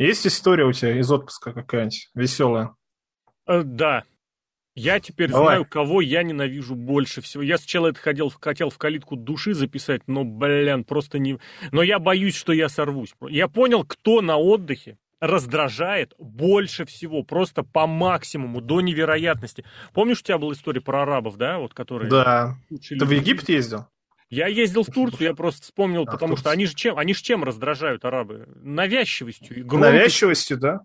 Есть история у тебя из отпуска какая-нибудь веселая? Э, да. Я теперь Давай. знаю, кого я ненавижу больше всего. Я сначала это хотел, хотел в калитку души записать, но, блин, просто не... Но я боюсь, что я сорвусь. Я понял, кто на отдыхе раздражает больше всего, просто по максимуму, до невероятности. Помнишь, у тебя была история про арабов, да, вот, которые... Да. Ты в Египет ездил? Я ездил в Турцию, я просто вспомнил, а, потому что они же чем, они же чем раздражают арабы? Навязчивостью. И громкостью. Навязчивостью, да?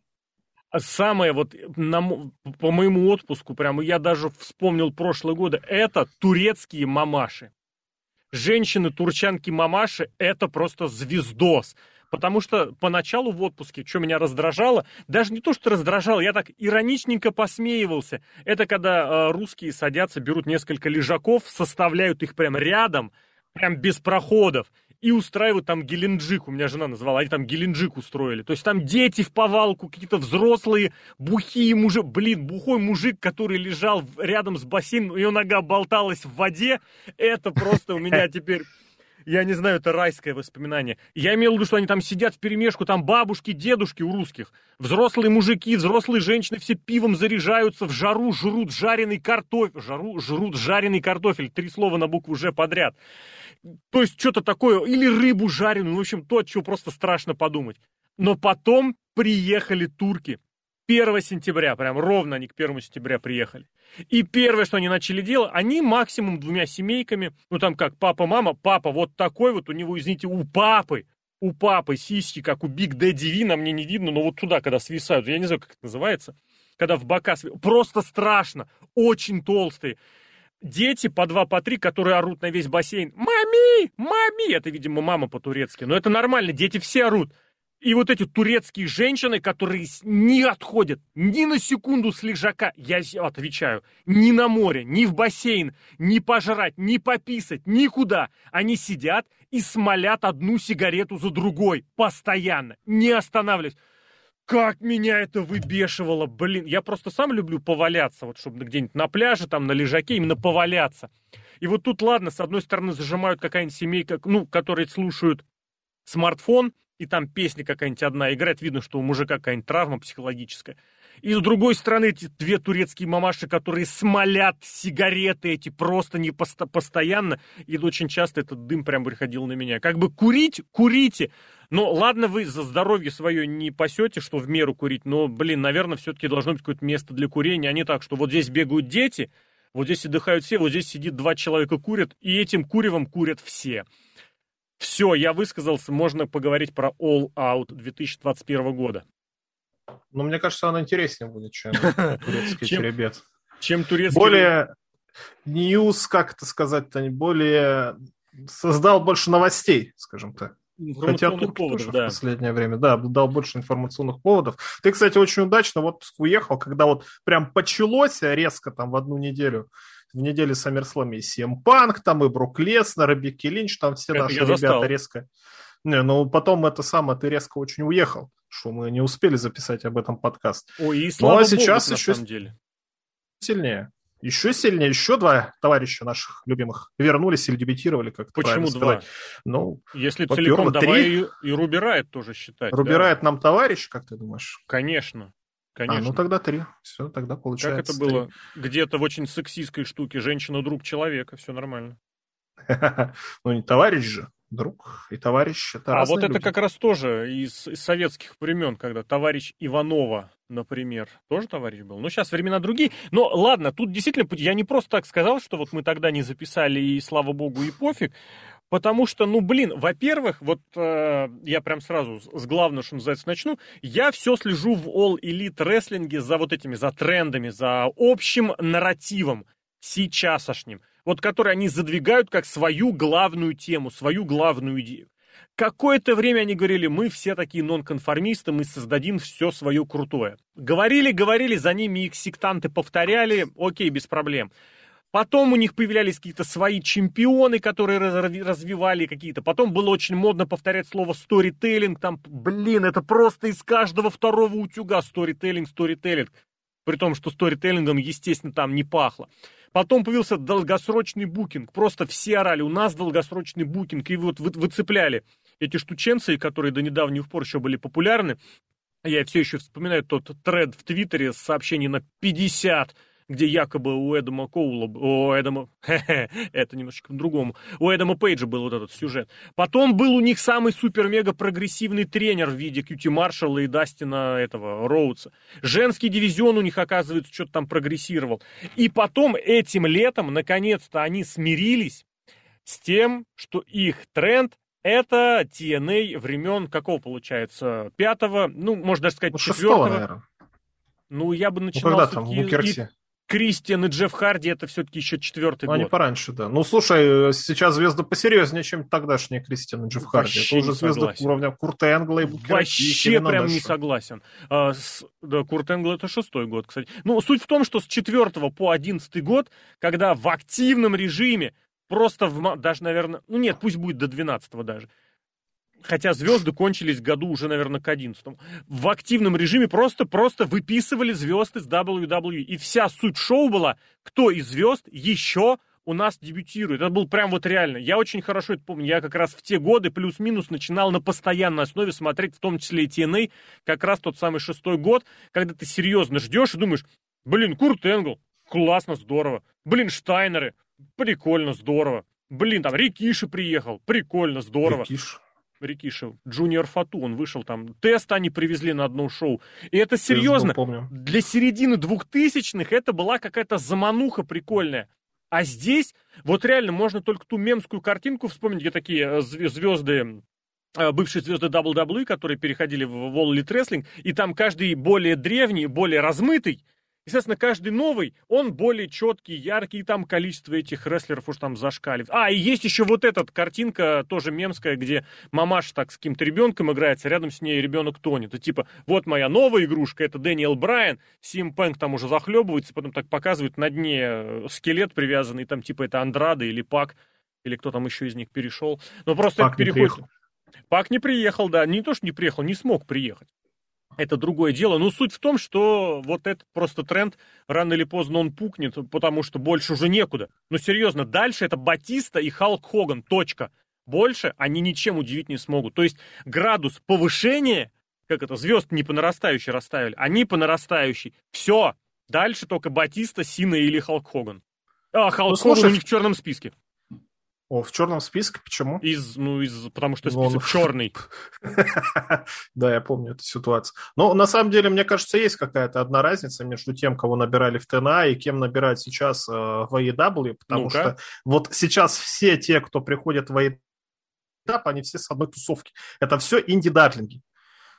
А самое вот на, по моему отпуску, прямо я даже вспомнил прошлые годы, это турецкие мамаши. Женщины-турчанки-мамаши – это просто звездос. Потому что поначалу в отпуске, что меня раздражало, даже не то, что раздражало, я так ироничненько посмеивался. Это когда э, русские садятся, берут несколько лежаков, составляют их прям рядом – прям без проходов, и устраивают там Геленджик, у меня жена назвала, они там Геленджик устроили. То есть там дети в повалку, какие-то взрослые, бухие мужик, блин, бухой мужик, который лежал рядом с бассейном, ее нога болталась в воде, это просто у меня теперь я не знаю, это райское воспоминание. Я имел в виду, что они там сидят в перемешку, там бабушки, дедушки у русских, взрослые мужики, взрослые женщины все пивом заряжаются, в жару жрут жареный картофель, жару жрут жареный картофель, три слова на букву «Ж» подряд. То есть что-то такое, или рыбу жареную, в общем, то, от чего просто страшно подумать. Но потом приехали турки, 1 сентября, прям ровно они к 1 сентября приехали. И первое, что они начали делать, они максимум двумя семейками, ну там как папа, мама, папа вот такой вот, у него, извините, у папы, у папы сиськи, как у Биг Дэдди Ви, на мне не видно, но вот туда, когда свисают, я не знаю, как это называется, когда в бока свисают, просто страшно, очень толстые. Дети по два, по три, которые орут на весь бассейн. «Мами! Мами!» Это, видимо, мама по-турецки. Но это нормально, дети все орут. И вот эти турецкие женщины, которые не отходят ни на секунду с лежака, я отвечаю, ни на море, ни в бассейн, ни пожрать, ни пописать, никуда. Они сидят и смолят одну сигарету за другой, постоянно, не останавливаясь. Как меня это выбешивало, блин. Я просто сам люблю поваляться, вот чтобы где-нибудь на пляже, там на лежаке, именно поваляться. И вот тут, ладно, с одной стороны зажимают какая-нибудь семейка, ну, которые слушают смартфон, и там песня какая-нибудь одна играет, видно, что у мужика какая-нибудь травма психологическая. И с другой стороны эти две турецкие мамаши, которые смолят сигареты эти просто не пост- постоянно, и очень часто этот дым прям приходил на меня. Как бы курить, курите, но ладно, вы за здоровье свое не пасете, что в меру курить, но, блин, наверное, все-таки должно быть какое-то место для курения, а не так, что вот здесь бегают дети, вот здесь отдыхают все, вот здесь сидит два человека курят, и этим куревом курят все. Все, я высказался, можно поговорить про All Out 2021 года. Ну, мне кажется, оно интереснее будет, чем турецкий чем, теребет. Чем турецкий... Более ньюс, как это сказать-то, более... Создал больше новостей, скажем так. Хотя тут поводов, да. в последнее время, да, дал больше информационных поводов. Ты, кстати, очень удачно в отпуск уехал, когда вот прям почалось резко там в одну неделю в неделе SummerSlam и CM Punk, там и Брук Леснер, и Бекки Линч, там все это наши ребята застал. резко... Не, ну потом это самое, ты резко очень уехал, что мы не успели записать об этом подкаст. Ой, и слава ну, а сейчас Богу, еще на самом деле. сильнее. Еще сильнее, еще два товарища наших любимых вернулись или дебютировали, как Почему два? Ну, Если целиком, давай три... и, и Рубирает тоже считать. Рубирает да? нам товарищ, как ты думаешь? Конечно. Конечно. А, ну тогда три. Все, тогда получается. Как это было? Где-то в очень сексистской штуке. Женщина друг человека, все нормально. Ну, не товарищ же, друг и товарищ. Это а вот это как раз тоже из, из советских времен, когда товарищ Иванова, например, тоже товарищ был. Ну, сейчас времена другие. Но ладно, тут действительно, я не просто так сказал, что вот мы тогда не записали, и слава богу, и пофиг. Потому что, ну, блин, во-первых, вот э, я прям сразу с главного, что называется, начну. Я все слежу в All Elite рестлинге за вот этими, за трендами, за общим нарративом сейчасошним. Вот который они задвигают как свою главную тему, свою главную идею. Какое-то время они говорили, мы все такие нонконформисты, мы создадим все свое крутое. Говорили, говорили, за ними их сектанты повторяли, окей, без проблем. Потом у них появлялись какие-то свои чемпионы, которые развивали какие-то. Потом было очень модно повторять слово сторителлинг. Там, блин, это просто из каждого второго утюга сторителлинг, сторителлинг. При том, что сторителлингом, естественно, там не пахло. Потом появился долгосрочный букинг. Просто все орали, у нас долгосрочный букинг. И вот выцепляли эти штученцы, которые до недавних пор еще были популярны, Я все еще вспоминаю тот тред в Твиттере с сообщений на 50 где якобы у Эдама Коула, у Эдама, это немножечко по-другому, у Эдама Пейджа был вот этот сюжет. Потом был у них самый супер-мега прогрессивный тренер в виде Кьюти Маршалла и Дастина этого, Роудса. Женский дивизион у них, оказывается, что-то там прогрессировал. И потом этим летом, наконец-то, они смирились с тем, что их тренд это TNA времен какого получается? Пятого, ну, можно даже сказать, ну, четвертого. Ну, я бы начинал... Ну, когда там, в Букерсе? Кристиан и Джефф Харди это все-таки еще четвертый ну, год. Они пораньше, да. Ну, слушай, сейчас звезды посерьезнее, чем тогдашние Кристиан и Джефф Харди. Вообще это уже звезды согласен. уровня Курта Энгла и Букера Вообще прям не согласен. А, с, да, Курт Энгл это шестой год, кстати. Ну, суть в том, что с четвертого по одиннадцатый год, когда в активном режиме просто в, даже, наверное, ну нет, пусть будет до 12 даже, хотя звезды кончились году уже, наверное, к 11 в активном режиме просто-просто выписывали звезды с WWE. И вся суть шоу была, кто из звезд еще у нас дебютирует. Это был прям вот реально. Я очень хорошо это помню. Я как раз в те годы плюс-минус начинал на постоянной основе смотреть, в том числе и TNA, как раз тот самый шестой год, когда ты серьезно ждешь и думаешь, блин, Курт Энгл, классно, здорово. Блин, Штайнеры, прикольно, здорово. Блин, там Рикиши приехал, прикольно, здорово. Рикиш. Рикиши, Джуниор Фату, он вышел там, тест они привезли на одно шоу. И это серьезно, помню. для середины двухтысячных это была какая-то замануха прикольная. А здесь, вот реально, можно только ту мемскую картинку вспомнить, где такие э, звезды, э, бывшие звезды WWE, которые переходили в Wall Elite Wrestling, и там каждый более древний, более размытый, Естественно, каждый новый, он более четкий, яркий, и там количество этих рестлеров уж там зашкаливает. А, и есть еще вот эта картинка, тоже мемская, где мамаша так с каким-то ребенком играется, рядом с ней ребенок тонет. И типа, вот моя новая игрушка, это Дэниел Брайан, Сим Пэнк там уже захлебывается, потом так показывают на дне э, скелет привязанный, там типа это Андрада или Пак, или кто там еще из них перешел. Но просто Пак это переходит... Пак не приехал, да, не то, что не приехал, не смог приехать это другое дело. Но суть в том, что вот этот просто тренд рано или поздно он пукнет, потому что больше уже некуда. Но серьезно, дальше это Батиста и Халк Хоган. Точка. Больше они ничем удивить не смогут. То есть градус повышения, как это, звезд не по нарастающей расставили, они по нарастающей. Все. Дальше только Батиста, Сина или Халк Хоган. А, Халк ну, Хоган слушай, у них в черном списке. О, в черном списке? Почему? Из, ну, из, потому что список Он... черный. да, я помню эту ситуацию. Но на самом деле, мне кажется, есть какая-то одна разница между тем, кого набирали в ТНА и кем набирают сейчас э, в AEW, потому что вот сейчас все те, кто приходят в AEW, они все с одной тусовки. Это все инди-датлинги.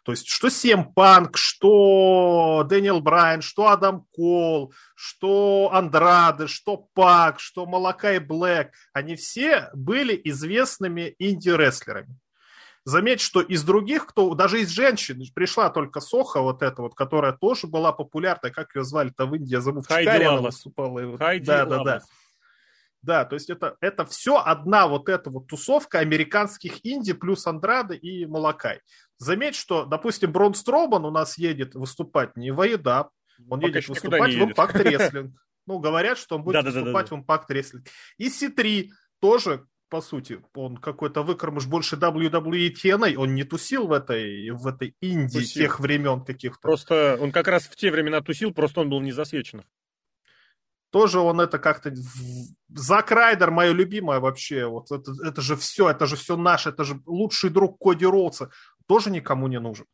То есть что Сем Панк, что Дэниел Брайан, что Адам Кол, что Андраде, что Пак, что Малакай Блэк, они все были известными инди-рестлерами. Заметь, что из других, кто, даже из женщин, пришла только Соха, вот эта вот, которая тоже была популярна, как ее звали-то в Индии, я забыл, в Хайди она выступала. Хайди да, да, да. Да, то есть это, это все одна вот эта вот тусовка американских инди плюс Андрады и Малакай. Заметь, что, допустим, Брон Строубан у нас едет выступать не в AEW, он Пока едет выступать в Impact Wrestling. Ну, говорят, что он будет да, выступать да, да, в Impact Wrestling. И C3 тоже, по сути, он какой-то выкормыш больше WWE TNA, он не тусил в этой, в этой Индии тусил. тех времен каких-то. Просто он как раз в те времена тусил, просто он был не засвечен. Тоже он это как-то... Зак Райдер, мое любимое вообще, вот это, это же все, это же все наше, это же лучший друг Коди Роудса тоже никому не нужен.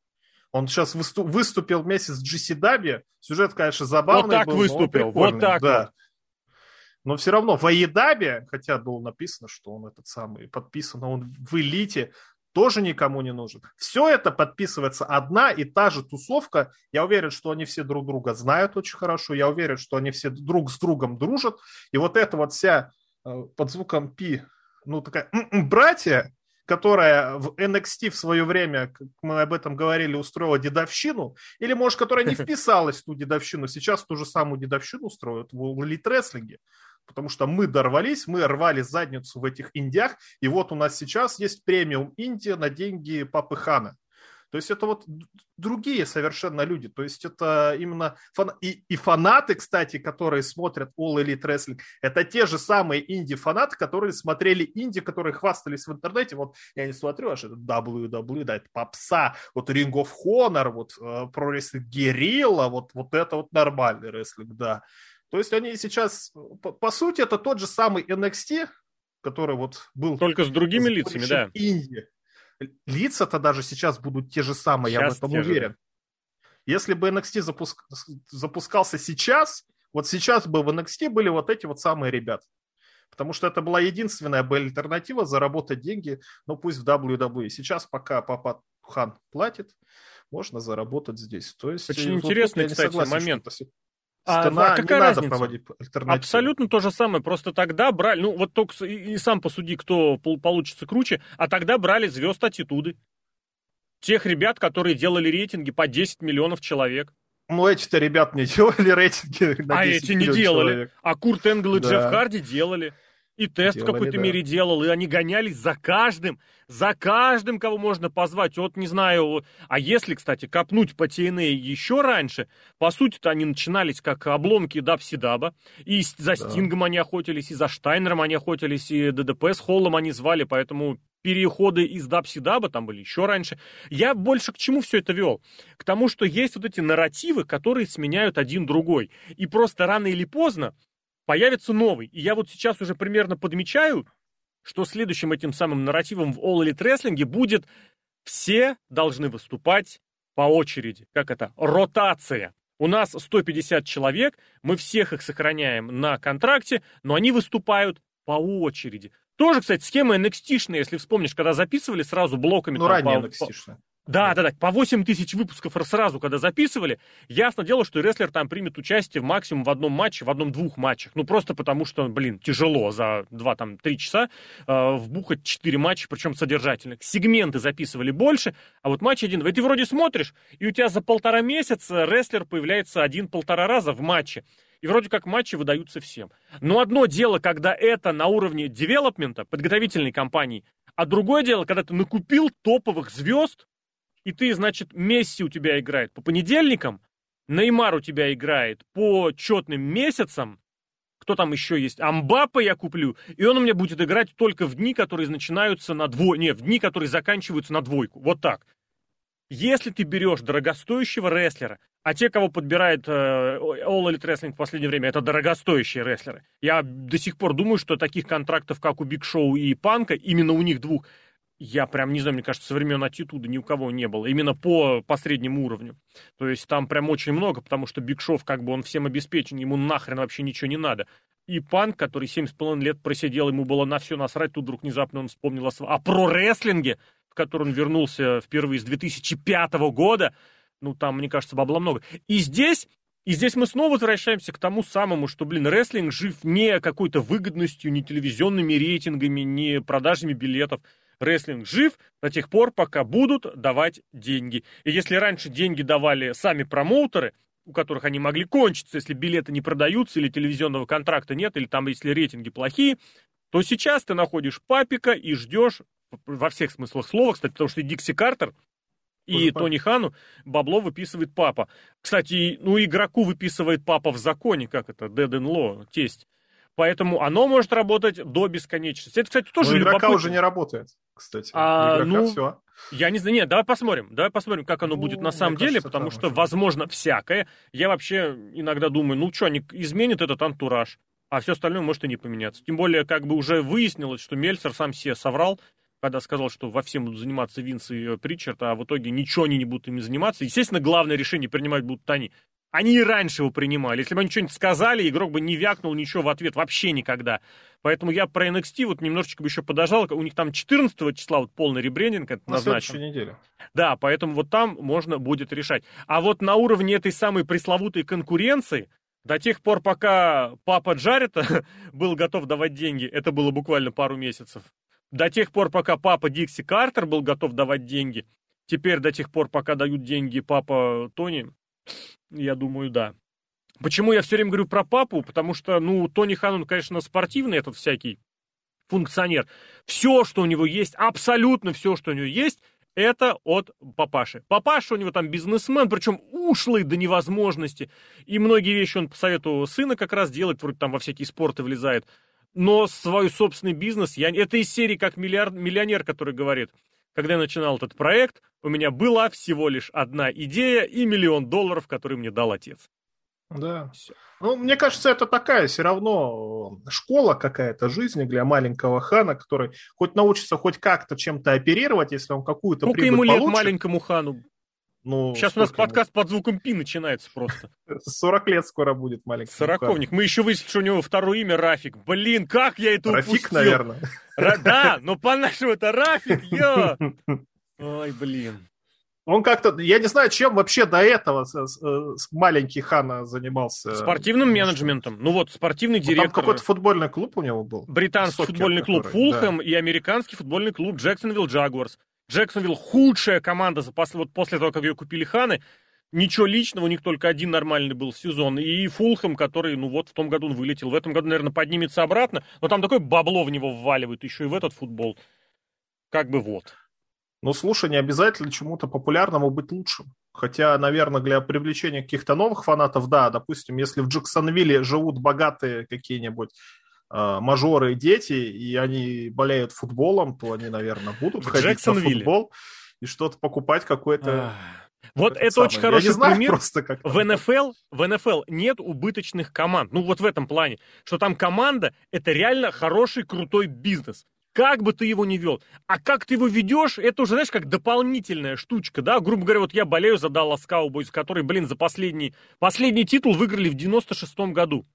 Он сейчас выступ, выступил вместе с GCW. Сюжет, конечно, забавный Вот так был, выступил, вот так да. вот. Но все равно в Аедабе, хотя было написано, что он этот самый подписан, он в элите, тоже никому не нужен. Все это подписывается одна и та же тусовка. Я уверен, что они все друг друга знают очень хорошо. Я уверен, что они все друг с другом дружат. И вот эта вот вся э, под звуком пи, ну такая братья, которая в NXT в свое время, как мы об этом говорили, устроила дедовщину, или, может, которая не вписалась в ту дедовщину, сейчас ту же самую дедовщину устроят в элит-рестлинге. Потому что мы дорвались, мы рвали задницу в этих индиях, и вот у нас сейчас есть премиум Индия на деньги Папы Хана. То есть это вот другие совершенно люди. То есть это именно фан... и, и фанаты, кстати, которые смотрят All Elite Wrestling, это те же самые инди-фанаты, которые смотрели инди, которые хвастались в интернете. Вот я не смотрю, аж это WWE, да, это попса, вот Ring of Honor, вот э, про рестлинг Guerrilla, вот, вот это вот нормальный рестлинг, да. То есть они сейчас, по, по сути, это тот же самый NXT, который вот был... Только с другими лицами, да. Инди лица-то даже сейчас будут те же самые, сейчас я в этом уверен. Же. Если бы NXT запуск... запускался сейчас, вот сейчас бы в NXT были вот эти вот самые ребята. Потому что это была единственная бы альтернатива заработать деньги, ну пусть в WWE. Сейчас пока Папа Хан платит, можно заработать здесь. То есть, Очень вот интересный, кстати, согласен, момент. А, а какая не разница? надо проводить Абсолютно то же самое, просто тогда брали, ну вот только и, и сам посуди, кто получится круче, а тогда брали звезд аттитуды. Тех ребят, которые делали рейтинги по 10 миллионов человек. Ну, эти-то ребят не делали рейтинги на А эти не делали. Человек. А Курт Энгл и да. Джефф Харди делали. И тест Делали, в какой-то да. мере делал, и они гонялись за каждым, за каждым, кого можно позвать. Вот не знаю, а если, кстати, копнуть по TNA еще раньше, по сути-то они начинались как обломки Дабсидаба, и за Стингом да. они охотились, и за Штайнером они охотились, и ДДП с Холлом они звали, поэтому переходы из Дабсидаба там были еще раньше. Я больше к чему все это вел? К тому, что есть вот эти нарративы, которые сменяют один другой. И просто рано или поздно появится новый. И я вот сейчас уже примерно подмечаю, что следующим этим самым нарративом в All Elite Wrestling будет все должны выступать по очереди. Как это? Ротация. У нас 150 человек, мы всех их сохраняем на контракте, но они выступают по очереди. Тоже, кстати, схема NXT-шная, если вспомнишь, когда записывали сразу блоками. Ну, ранее NXT-шная. Да, да, да, по 8 тысяч выпусков сразу, когда записывали, ясно дело, что рестлер там примет участие максимум в одном матче, в одном-двух матчах. Ну, просто потому что, блин, тяжело за 2-3 часа э, вбухать 4 матча, причем содержательных. Сегменты записывали больше, а вот матч один. И ты вроде смотришь, и у тебя за полтора месяца рестлер появляется один-полтора раза в матче. И вроде как матчи выдаются всем. Но одно дело, когда это на уровне девелопмента, подготовительной кампании, а другое дело, когда ты накупил топовых звезд, и ты, значит, Месси у тебя играет по понедельникам, Неймар у тебя играет по четным месяцам, кто там еще есть, Амбапа я куплю, и он у меня будет играть только в дни, которые начинаются на двойку, не, в дни, которые заканчиваются на двойку, вот так. Если ты берешь дорогостоящего рестлера, а те, кого подбирает э, All Elite Wrestling в последнее время, это дорогостоящие рестлеры. Я до сих пор думаю, что таких контрактов, как у Биг Шоу и Панка, именно у них двух, я прям не знаю, мне кажется, со времен аттитуды ни у кого не было. Именно по, по среднему уровню. То есть там прям очень много, потому что Биг Шов, как бы он всем обеспечен, ему нахрен вообще ничего не надо. И Панк, который 7,5 лет просидел, ему было на все насрать, тут вдруг внезапно он вспомнил о, о про-рестлинге, в который он вернулся впервые с 2005 года. Ну, там, мне кажется, бабла много. И здесь и здесь мы снова возвращаемся к тому самому, что, блин, рестлинг жив не какой-то выгодностью, не телевизионными рейтингами, не продажами билетов рестлинг жив до тех пор, пока будут давать деньги. И если раньше деньги давали сами промоутеры, у которых они могли кончиться, если билеты не продаются, или телевизионного контракта нет, или там если рейтинги плохие, то сейчас ты находишь папика и ждешь, во всех смыслах слова, кстати, потому что Дикси Картер и Уже Тони Хану бабло выписывает папа. Кстати, ну игроку выписывает папа в законе, как это, Dead in Law, тесть. Поэтому оно может работать до бесконечности. Это, кстати, тоже Но игрока любопытно. уже не работает, кстати. А, игрока ну, все. Я не знаю, нет, давай посмотрим. Давай посмотрим, как оно ну, будет на самом деле, кажется, потому что, возможно, всякое. Я вообще иногда думаю, ну что, они изменят этот антураж, а все остальное может и не поменяться. Тем более, как бы уже выяснилось, что Мельцер сам себе соврал, когда сказал, что во всем будут заниматься Винс и Причард, а в итоге ничего они не будут ими заниматься. Естественно, главное решение принимать будут они. Они и раньше его принимали. Если бы они что-нибудь сказали, игрок бы не вякнул ничего в ответ вообще никогда. Поэтому я про NXT вот немножечко бы еще подожал. У них там 14 числа вот полный ребрендинг это на назначен. следующей неделе. Да, поэтому вот там можно будет решать. А вот на уровне этой самой пресловутой конкуренции, до тех пор, пока папа Джарета был готов давать деньги, это было буквально пару месяцев. До тех пор, пока папа Дикси Картер был готов давать деньги, теперь до тех пор, пока дают деньги папа Тони, я думаю, да. Почему я все время говорю про папу? Потому что, ну, Тони Хан, он, конечно, спортивный этот всякий функционер. Все, что у него есть, абсолютно все, что у него есть, Это от папаши. Папаша у него там бизнесмен, причем ушлый до невозможности. И многие вещи он по совету сына как раз делает, вроде там во всякие спорты влезает. Но свой собственный бизнес, я... это из серии как миллиард... миллионер, который говорит, когда я начинал этот проект, у меня была всего лишь одна идея и миллион долларов, который мне дал отец. Да. Все. Ну, мне кажется, это такая все равно э, школа какая-то жизни для маленького хана, который хоть научится хоть как-то чем-то оперировать, если он какую-то Сколько ему лет получит. маленькому хану? Ну, Сейчас у нас подкаст ему? под звуком пи начинается просто. 40 лет скоро будет маленький. Сороковник. Мы еще выяснили, что у него второе имя Рафик. Блин, как я это Рафик, упустил. наверное. Да, но по-нашему это Рафик, ё. Ой, блин. Он как-то, я не знаю, чем вообще до этого с, с, маленький Хана занимался. Спортивным менеджментом. Ну вот, спортивный ну, директор. Там какой-то футбольный клуб у него был. Британский Сокер, футбольный клуб который, Фулхэм да. и американский футбольный клуб Джексонвилл Джагуарс. Джексонвилл худшая команда за после, вот после того, как ее купили Ханы. Ничего личного, у них только один нормальный был сезон. И Фулхэм, который, ну вот, в том году он вылетел. В этом году, наверное, поднимется обратно. Но там такое бабло в него вваливают еще и в этот футбол. Как бы вот. Ну, слушай, не обязательно чему-то популярному быть лучшим. Хотя, наверное, для привлечения каких-то новых фанатов, да, допустим, если в Джексонвилле живут богатые какие-нибудь мажоры и дети, и они болеют футболом, то они, наверное, будут в ходить на футбол и что-то покупать какое-то... Вот это самое. очень хороший знаю пример. Просто как в НФЛ, в НФЛ нет убыточных команд. Ну вот в этом плане, что там команда это реально хороший крутой бизнес. Как бы ты его не вел. А как ты его ведешь, это уже, знаешь, как дополнительная штучка, да? Грубо говоря, вот я болею за Dallas Cowboys, которые, блин, за последний, последний титул выиграли в 96-м году.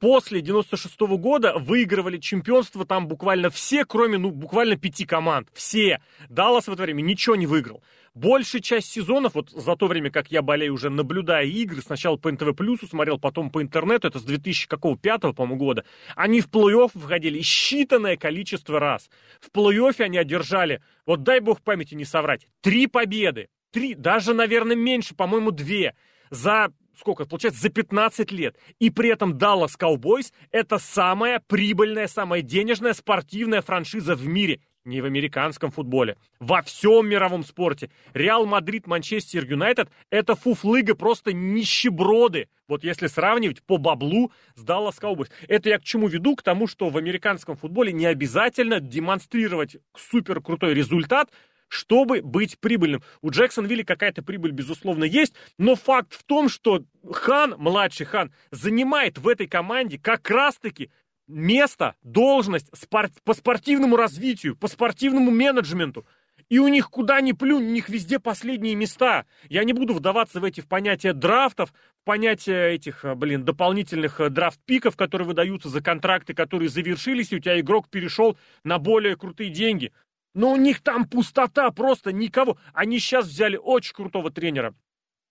После 96 -го года выигрывали чемпионство там буквально все, кроме, ну, буквально пяти команд. Все. Даллас в это время ничего не выиграл большая часть сезонов, вот за то время, как я болею уже наблюдая игры, сначала по НТВ Плюсу смотрел, потом по интернету, это с 2005, по-моему, года, они в плей-офф входили считанное количество раз. В плей-оффе они одержали, вот дай бог памяти не соврать, три победы. Три, даже, наверное, меньше, по-моему, две. За сколько, получается, за 15 лет. И при этом Dallas Cowboys это самая прибыльная, самая денежная спортивная франшиза в мире не в американском футболе, во всем мировом спорте. Реал Мадрид, Манчестер Юнайтед – это фуфлыга просто нищеброды. Вот если сравнивать по баблу с Dallas Cowboys. Это я к чему веду? К тому, что в американском футболе не обязательно демонстрировать супер крутой результат, чтобы быть прибыльным. У Джексонвилля какая-то прибыль, безусловно, есть, но факт в том, что Хан, младший Хан, занимает в этой команде как раз-таки место, должность спорт, по спортивному развитию, по спортивному менеджменту. И у них куда ни плюнь, у них везде последние места. Я не буду вдаваться в эти в понятия драфтов, в понятия этих, э, блин, дополнительных э, драфт-пиков, которые выдаются за контракты, которые завершились, и у тебя игрок перешел на более крутые деньги. Но у них там пустота, просто никого. Они сейчас взяли очень крутого тренера.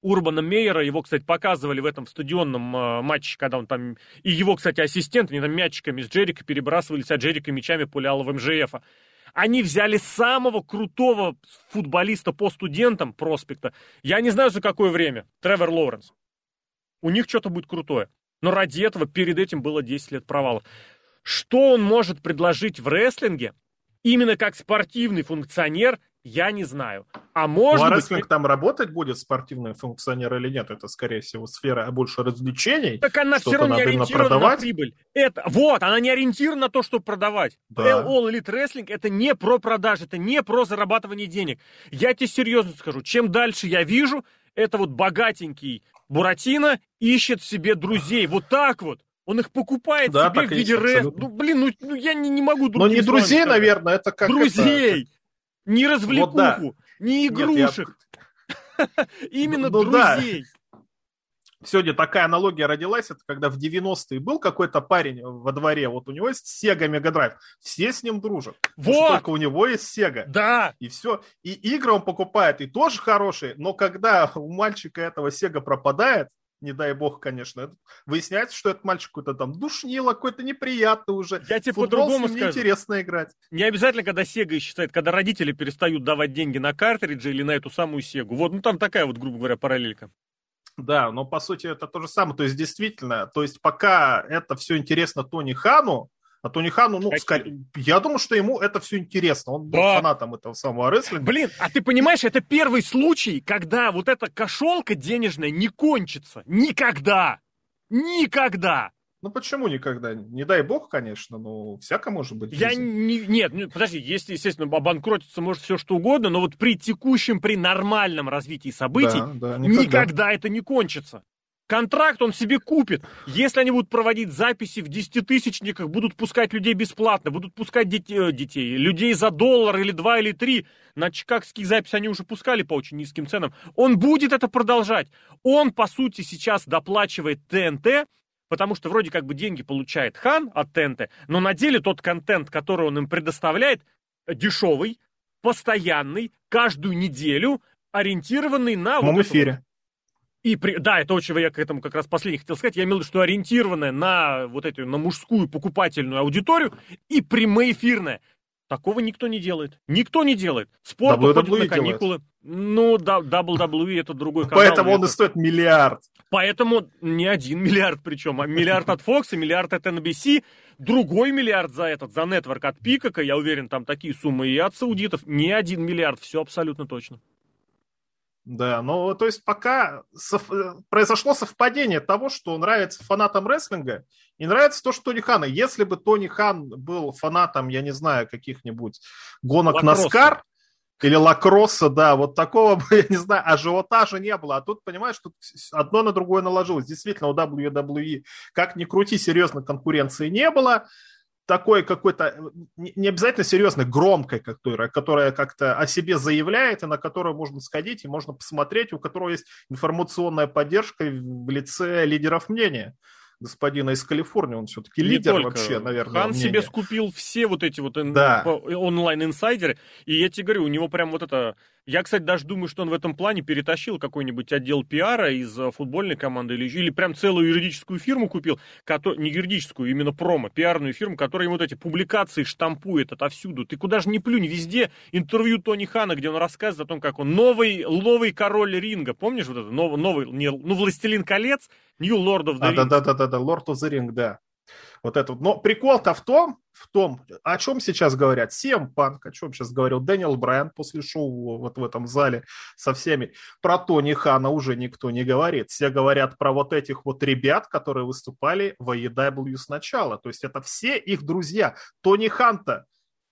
Урбана Мейера, его, кстати, показывали в этом стадионном э, матче, когда он там, и его, кстати, ассистент, они там мячиками с Джерика перебрасывались, а Джерика мячами пулял в МЖФа. Они взяли самого крутого футболиста по студентам проспекта. Я не знаю, за какое время. Тревор Лоуренс. У них что-то будет крутое. Но ради этого перед этим было 10 лет провала. Что он может предложить в рестлинге, именно как спортивный функционер, я не знаю. А может ну, а рестлинг там работать будет, спортивный функционер или нет? Это, скорее всего, сфера больше развлечений. Так она все равно не ориентирована продавать. на прибыль. Это, вот, она не ориентирована на то, чтобы продавать. Да. All Elite Wrestling это не про продажи, это не про зарабатывание денег. Я тебе серьезно скажу, чем дальше я вижу, это вот богатенький Буратино ищет себе друзей. Вот так вот. Он их покупает да, себе в виде рестлинга. Ну, блин, ну, ну я не, не могу Но не друзей, наверное, это как Друзей! Это... Не развлекуху, вот да. не игрушек. Нет, я... Именно ну, друзей. Да. Сегодня такая аналогия родилась, это когда в 90-е был какой-то парень во дворе, вот у него есть Sega Mega Drive, все с ним дружат. Вот! Только у него есть Sega. Да! И все. И игры он покупает, и тоже хорошие, но когда у мальчика этого Sega пропадает, не дай бог, конечно. Выясняется, что этот мальчик какой-то там душнило, какой-то неприятный уже. Я тебе по-другому скажу. неинтересно играть. Не обязательно, когда Сега исчезает, когда родители перестают давать деньги на картриджи или на эту самую Сегу. Вот, ну там такая вот, грубо говоря, параллелька. Да, но по сути это то же самое. То есть действительно, то есть пока это все интересно Тони Хану, А Тони Хану, ну, скорее, я думаю, что ему это все интересно. Он был да. фанатом этого самого рестлинга. Блин, а ты понимаешь, это первый случай, когда вот эта кошелка денежная не кончится. Никогда! Никогда! Ну почему никогда? Не дай бог, конечно, но всяко может быть. Я не, нет, ну, подожди, если, естественно, обанкротиться может все что угодно, но вот при текущем, при нормальном развитии событий да, да, никогда. никогда это не кончится. Контракт он себе купит. Если они будут проводить записи в десятитысячниках, будут пускать людей бесплатно, будут пускать детей, э, детей, людей за доллар или два или три. На чикагские записи они уже пускали по очень низким ценам. Он будет это продолжать. Он, по сути, сейчас доплачивает ТНТ, потому что вроде как бы деньги получает Хан от ТНТ, но на деле тот контент, который он им предоставляет, дешевый, постоянный, каждую неделю, ориентированный на... В вот эфире. И при, да, это очень, я к этому как раз последний хотел сказать, я имел в виду, что ориентированная на вот эту, на мужскую покупательную аудиторию и прямоэфирная. Такого никто не делает. Никто не делает. Спорт WWE уходит на каникулы. Делает. Ну, да, WWE это другой канал. Поэтому он и стоит миллиард. Поэтому не один миллиард причем, а миллиард от Fox, миллиард от NBC, другой миллиард за этот, за нетворк от Пикака, я уверен, там такие суммы и от саудитов, не один миллиард, все абсолютно точно. Да, ну то есть пока сов... произошло совпадение того, что нравится фанатам рестлинга, и нравится то, что Тони Хана. Если бы Тони Хан был фанатом, я не знаю, каких-нибудь гонок Лакросса. Наскар или лакросса, да, вот такого бы, я не знаю, ажиотажа не было. А тут, понимаешь, тут одно на другое наложилось. Действительно, у WWE, как ни крути, серьезной конкуренции не было такой какой-то, не обязательно серьезной, громкой, которая, которая как-то о себе заявляет, и на которую можно сходить, и можно посмотреть, у которого есть информационная поддержка в лице лидеров мнения господина из Калифорнии, он все-таки лидер только. вообще, наверное. Хан мнения. себе скупил все вот эти вот да. онлайн-инсайдеры, и я тебе говорю, у него прям вот это... Я, кстати, даже думаю, что он в этом плане перетащил какой-нибудь отдел пиара из э, футбольной команды или, или прям целую юридическую фирму купил, который, не юридическую, именно промо, пиарную фирму, которая ему вот эти публикации штампует отовсюду. Ты куда же не плюнь, везде интервью Тони Хана, где он рассказывает о том, как он новый, новый король ринга, помнишь вот это, новый, новый не, ну, Властелин колец, New Lord of the а, Rings. Да-да-да, Lord of the Ring, да. Вот это. Но прикол-то в том, в том, о чем сейчас говорят. Сем Панк, о чем сейчас говорил Дэниел Брайан после шоу вот в этом зале со всеми. Про Тони Хана уже никто не говорит. Все говорят про вот этих вот ребят, которые выступали в AEW сначала. То есть это все их друзья. Тони Ханта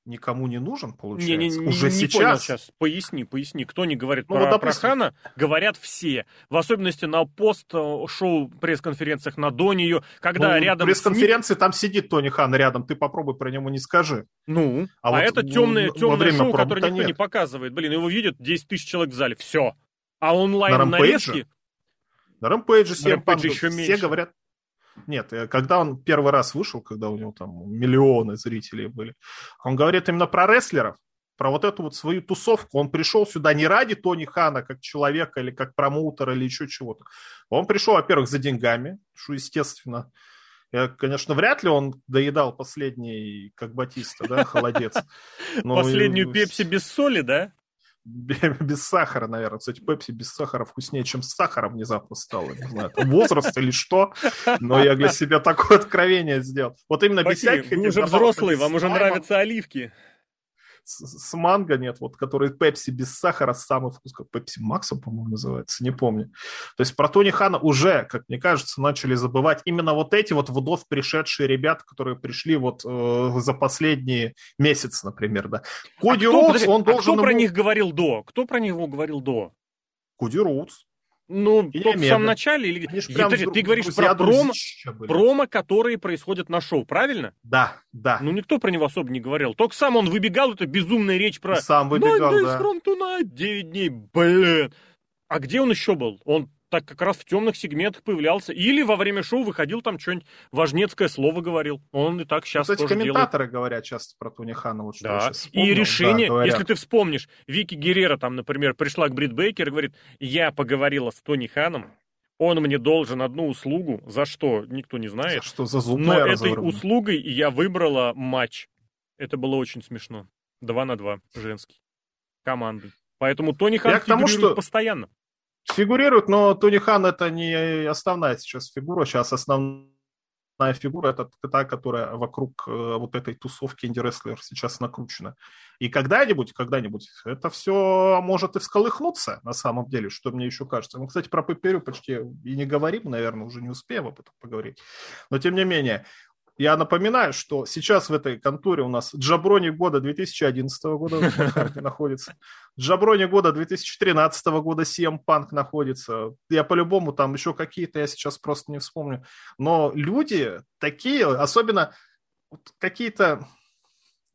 никому не нужен, получается, не, не, уже не, сейчас. Понял сейчас. Поясни, поясни. Кто не говорит ну, про, вот, допустим... про Хана, говорят все. В особенности на пост-шоу пресс-конференциях на до нее, когда ну, рядом... пресс-конференции ним... там сидит Тони Хан рядом, ты попробуй про него не скажи. Ну, а, а вот это темное, темное шоу, которое никто нет. не показывает. Блин, его видят 10 тысяч человек в зале, все. А онлайн на нарезки... На Рэмпейдже, на Рэмпейдже все меньше. говорят, нет, э, когда он первый раз вышел, когда у него там миллионы зрителей были, он говорит именно про рестлеров, про вот эту вот свою тусовку. Он пришел сюда не ради Тони Хана как человека или как промоутера или еще чего-то. Он пришел, во-первых, за деньгами, что естественно. Я, конечно, вряд ли он доедал последний, как Батиста, да, холодец. Последнюю пепси без соли, да? без сахара, наверное. Кстати, пепси без сахара вкуснее, чем с сахаром внезапно стало. Не знаю, это возраст или что, но я для себя такое откровение сделал. Вот именно без всяких... Вы уже взрослый, вам уже нравятся оливки с, с манго нет, вот который пепси без сахара, самый вкус, как пепси Макса, по-моему, называется, не помню. То есть про Тони Хана уже, как мне кажется, начали забывать именно вот эти вот вновь пришедшие ребята, которые пришли вот э, за последние месяцы, например, да. Коди а Роудс, он а должен... кто ему... про них говорил до? Кто про него говорил до? Коди Роудс. Ну, или в самом начале? Или... Подожди, ты говоришь про промо, промо, которые происходят на шоу, правильно? Да, да. Ну, никто про него особо не говорил. Только сам он выбегал, это безумная речь про... Сам выбегал, да. from tonight, 9 дней, блин. А где он еще был? Он так как раз в темных сегментах появлялся. Или во время шоу выходил там что-нибудь важнецкое слово говорил. Он и так сейчас ну, Кстати, тоже комментаторы делает. говорят часто про Тони Хана. Вот, что да. и решение, да, если ты вспомнишь, Вики Геррера там, например, пришла к Брит Бейкер и говорит, я поговорила с Тони Ханом, он мне должен одну услугу, за что никто не знает. За что за зубная Но этой услугой я выбрала матч. Это было очень смешно. Два на два женский. Команды. Поэтому Тони Хан тому, что... постоянно фигурирует, но Тони Хан это не основная сейчас фигура, сейчас основная фигура это та, которая вокруг э, вот этой тусовки инди-рестлеров сейчас накручена. И когда-нибудь, когда-нибудь это все может и всколыхнуться на самом деле, что мне еще кажется. Мы, кстати, про Пеперю почти и не говорим, наверное, уже не успеем об этом поговорить. Но тем не менее, я напоминаю, что сейчас в этой конторе у нас Джаброни года 2011 года находится. Джаброни года 2013 года CM Punk находится. Я по-любому там еще какие-то, я сейчас просто не вспомню. Но люди такие, особенно какие-то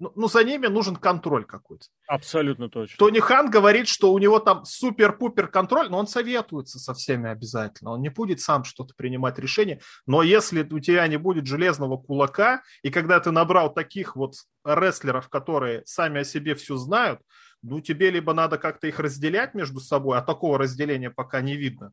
ну, ну, за ними нужен контроль какой-то. Абсолютно точно. Тони Хан говорит, что у него там супер-пупер контроль, но он советуется со всеми обязательно. Он не будет сам что-то принимать решение. Но если у тебя не будет железного кулака, и когда ты набрал таких вот рестлеров, которые сами о себе все знают, ну, тебе либо надо как-то их разделять между собой, а такого разделения пока не видно.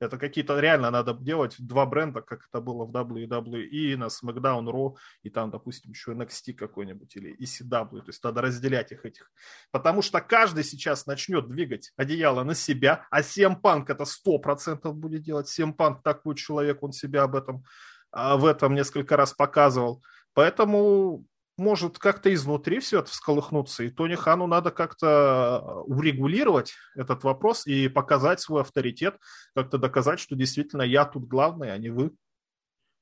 Это какие-то реально надо делать два бренда, как это было в WWE, на SmackDown, Raw, и там, допустим, еще NXT какой-нибудь или ECW. То есть надо разделять их этих. Потому что каждый сейчас начнет двигать одеяло на себя, а CM Punk это 100% будет делать. CM Punk такой человек, он себя об этом, а, в этом несколько раз показывал. Поэтому может как-то изнутри все это всколыхнуться, и Тони Хану надо как-то э, урегулировать этот вопрос и показать свой авторитет, как-то доказать, что действительно я тут главный, а не вы.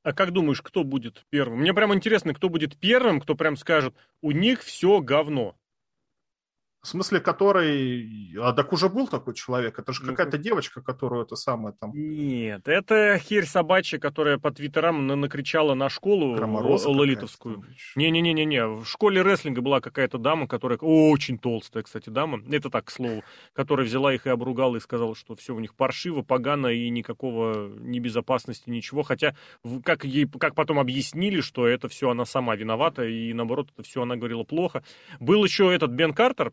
А как думаешь, кто будет первым? Мне прям интересно, кто будет первым, кто прям скажет, у них все говно. В смысле, который... А так уже был такой человек. Это же ну, какая-то девочка, которую это самое там... Нет, это херь собачья, которая по твиттерам накричала на школу Крамороза лолитовскую. Не-не-не-не-не. В школе рестлинга была какая-то дама, которая... Очень толстая, кстати, дама. Это так, к слову. Которая взяла их и обругала и сказала, что все у них паршиво, погано и никакого небезопасности, ничего. Хотя, как, ей, как потом объяснили, что это все она сама виновата, и наоборот, это все она говорила плохо. Был еще этот Бен Картер,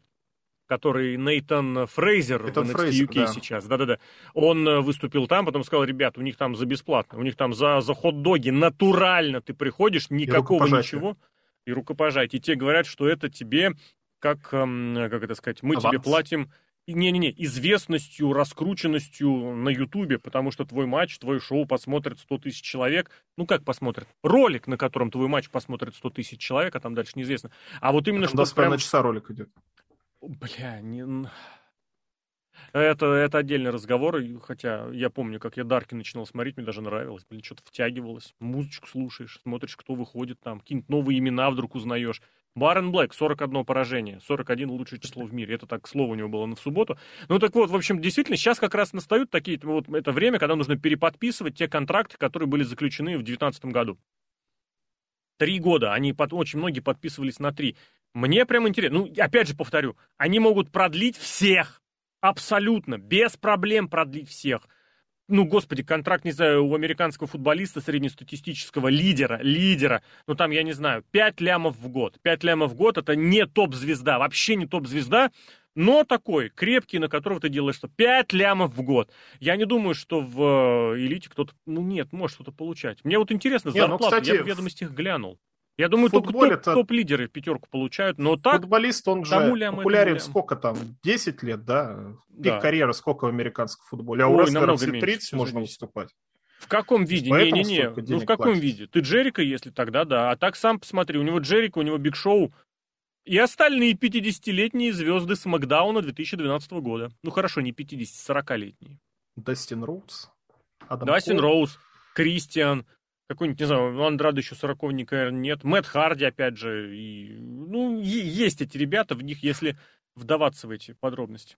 который Нейтан Фрейзер в NXT Фрейзер, UK да. сейчас, да-да-да, он э, выступил там, потом сказал, ребят, у них там за бесплатно, у них там за, за хот-доги натурально ты приходишь, никакого и ничего, и рукопожатие. И те говорят, что это тебе, как, эм, как это сказать, мы Аванс. тебе платим не-не-не, известностью, раскрученностью на Ютубе, потому что твой матч, твое шоу посмотрит 100 тысяч человек. Ну, как посмотрят? Ролик, на котором твой матч посмотрит 100 тысяч человек, а там дальше неизвестно. А вот именно, а что... Прям... часа ролик идет. Бля, не... Это, это отдельный разговор, хотя я помню, как я Дарки начинал смотреть, мне даже нравилось, блин, что-то втягивалось, музычку слушаешь, смотришь, кто выходит там, какие-то новые имена вдруг узнаешь. Барен Блэк, 41 поражение, 41 лучшее число в мире, это так, слово у него было в субботу. Ну так вот, в общем, действительно, сейчас как раз настают такие, вот это время, когда нужно переподписывать те контракты, которые были заключены в 2019 году. Три года, они под, очень многие подписывались на три. Мне прям интересно. Ну, опять же повторю, они могут продлить всех. Абсолютно. Без проблем продлить всех. Ну, господи, контракт, не знаю, у американского футболиста среднестатистического лидера, лидера, ну там, я не знаю, 5 лямов в год. 5 лямов в год это не топ-звезда, вообще не топ-звезда, но такой, крепкий, на которого ты делаешь что 5 лямов в год. Я не думаю, что в э, элите кто-то, ну нет, может что-то получать. Мне вот интересно, зарплату, не, ну, кстати, я в ведомостях глянул. Я думаю, только топ, топ-лидеры пятерку получают, но так... Футболист, он же популярен сколько там, 10 лет, да? Пик да. карьеры сколько в американском футболе? А Ой, у рестлеров 30 меньше, можно выступать. В каком виде? Не-не-не, ну в каком платить. виде? Ты Джерика, если тогда, да. А так сам посмотри, у него Джерика, у него Биг Шоу и остальные 50-летние звезды Смакдауна 2012 года. Ну хорошо, не 50, 40-летние. Дастин Роуз? Дастин Роуз, Кристиан, какой-нибудь, не знаю, Андрада еще сороковника нет. Мэтт Харди, опять же. И, ну, есть эти ребята, в них, если вдаваться в эти подробности.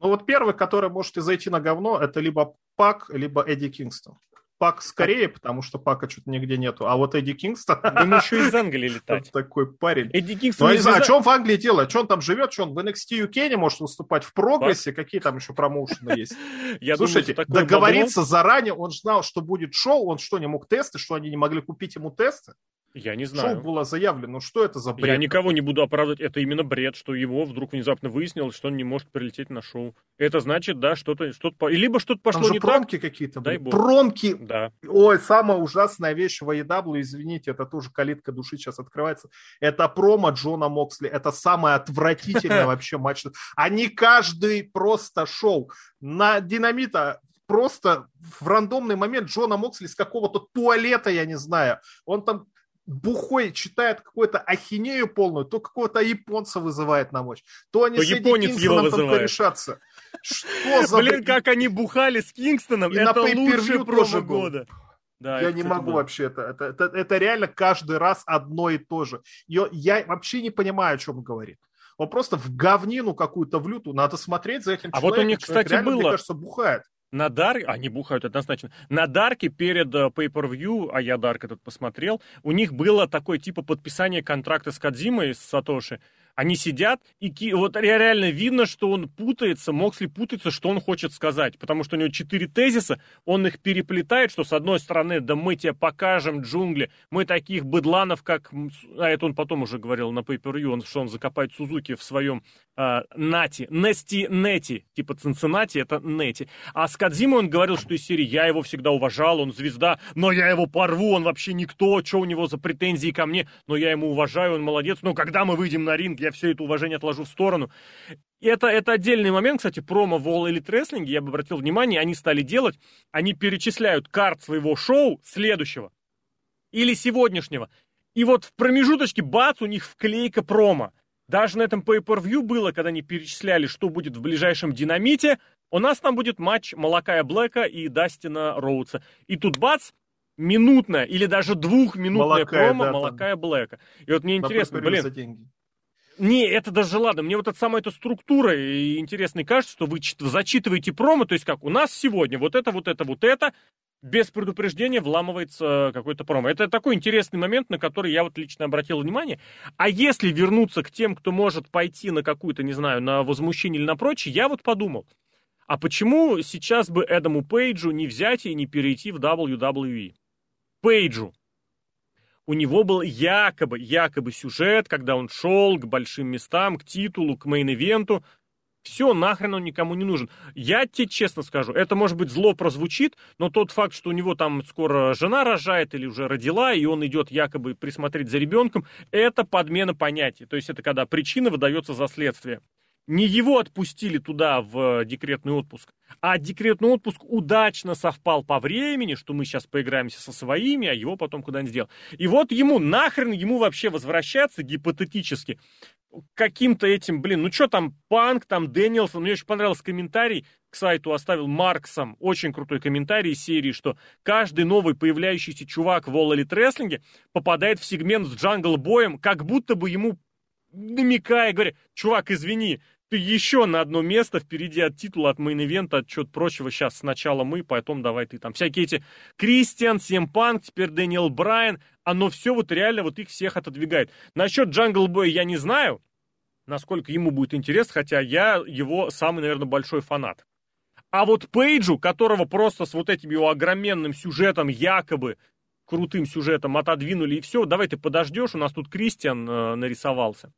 Ну, вот первый, который может зайти на говно, это либо Пак, либо Эдди Кингстон. Пак скорее, потому что Пака что-то нигде нету. А вот Эдди Кингстон... Ему еще из Англии летать. Такой парень. Эдди Кингстон... Ну, я не знаю, что он в Англии делает? Что он там живет? Что он в NXT UK не может выступать? В прогрессе? Какие там еще промоушены есть? Слушайте, договориться заранее, он знал, что будет шоу, он что, не мог тесты? Что они не могли купить ему тесты? Я не знаю. Шоу было заявлено, что это за бред? Я никого не буду оправдывать, это именно бред, что его вдруг внезапно выяснилось, что он не может прилететь на шоу. Это значит, да, что-то, что-то, либо что-то пошло Там же не промки так. какие-то Дай бог. Промки! Да. Ой, самая ужасная вещь в AEW, извините, это тоже калитка души сейчас открывается. Это промо Джона Моксли, это самое отвратительное вообще матч. Они каждый просто шоу. На Динамита просто в рандомный момент Джона Моксли с какого-то туалета, я не знаю, он там бухой читает какую-то ахинею полную, то какого-то японца вызывает на мощь, то они то с японец его вызывает. решатся. Что за... Блин, как они бухали с Кингстоном, и это лучший промо года. Да, я не могу да. вообще это, это, это. Это реально каждый раз одно и то же. Я, я вообще не понимаю, о чем он говорит. Он просто в говнину какую-то в люту. Надо смотреть за этим а человеком. А вот у них, кстати, реально, было... мне кажется, бухает. На Дарке, они бухают однозначно, на Дарке перед uh, Pay-Per-View, а я Дарк этот посмотрел, у них было такое типа подписание контракта с Кадзимой, с Сатоши, они сидят, и вот реально видно, что он путается, Моксли путается, что он хочет сказать, потому что у него четыре тезиса, он их переплетает, что с одной стороны, да мы тебе покажем джунгли, мы таких быдланов, как... А это он потом уже говорил на per он, что он закопает Сузуки в своем э, Нати, Нести Нети, типа Цинциннати, это Нети. А с Кадзимой он говорил, что из серии «Я его всегда уважал, он звезда, но я его порву, он вообще никто, что у него за претензии ко мне, но я ему уважаю, он молодец, но когда мы выйдем на ринг, я все это уважение отложу в сторону. Это, это отдельный момент, кстати, промо в All Elite Wrestling, я бы обратил внимание, они стали делать, они перечисляют карт своего шоу следующего или сегодняшнего. И вот в промежуточке, бац, у них вклейка промо. Даже на этом pay-per-view было, когда они перечисляли, что будет в ближайшем динамите, у нас там будет матч Малакая Блэка и Дастина Роудса. И тут бац, минутная или даже двухминутная Малакая, промо да, Малакая Блэка. И вот мне интересно, блин, не, это даже ладно. Мне вот эта самая эта структура и кажется, что вы зачитываете промо, то есть как у нас сегодня вот это, вот это, вот это, без предупреждения вламывается какой-то промо. Это такой интересный момент, на который я вот лично обратил внимание. А если вернуться к тем, кто может пойти на какую-то, не знаю, на возмущение или на прочее, я вот подумал, а почему сейчас бы Эдаму Пейджу не взять и не перейти в WWE? Пейджу у него был якобы, якобы сюжет, когда он шел к большим местам, к титулу, к main event у. Все, нахрен он никому не нужен. Я тебе честно скажу, это может быть зло прозвучит, но тот факт, что у него там скоро жена рожает или уже родила, и он идет якобы присмотреть за ребенком, это подмена понятий. То есть это когда причина выдается за следствие не его отпустили туда в декретный отпуск, а декретный отпуск удачно совпал по времени, что мы сейчас поиграемся со своими, а его потом куда-нибудь сделал. И вот ему нахрен ему вообще возвращаться гипотетически каким-то этим, блин, ну что там, Панк, там, Дэниелсон, мне очень понравился комментарий, к сайту оставил Марксом, очень крутой комментарий из серии, что каждый новый появляющийся чувак в Elite Wrestling попадает в сегмент с Джангл Боем, как будто бы ему намекая, говоря, чувак, извини, ты еще на одно место впереди от титула, от main event а, от чего-то прочего. Сейчас сначала мы, потом давай ты там. Всякие эти Кристиан, Сиэм Панк, теперь Дэниел Брайан. Оно все вот реально вот их всех отодвигает. Насчет Джангл Боя я не знаю, насколько ему будет интерес, хотя я его самый, наверное, большой фанат. А вот Пейджу, которого просто с вот этим его огроменным сюжетом, якобы крутым сюжетом отодвинули и все, давай ты подождешь, у нас тут Кристиан э, нарисовался.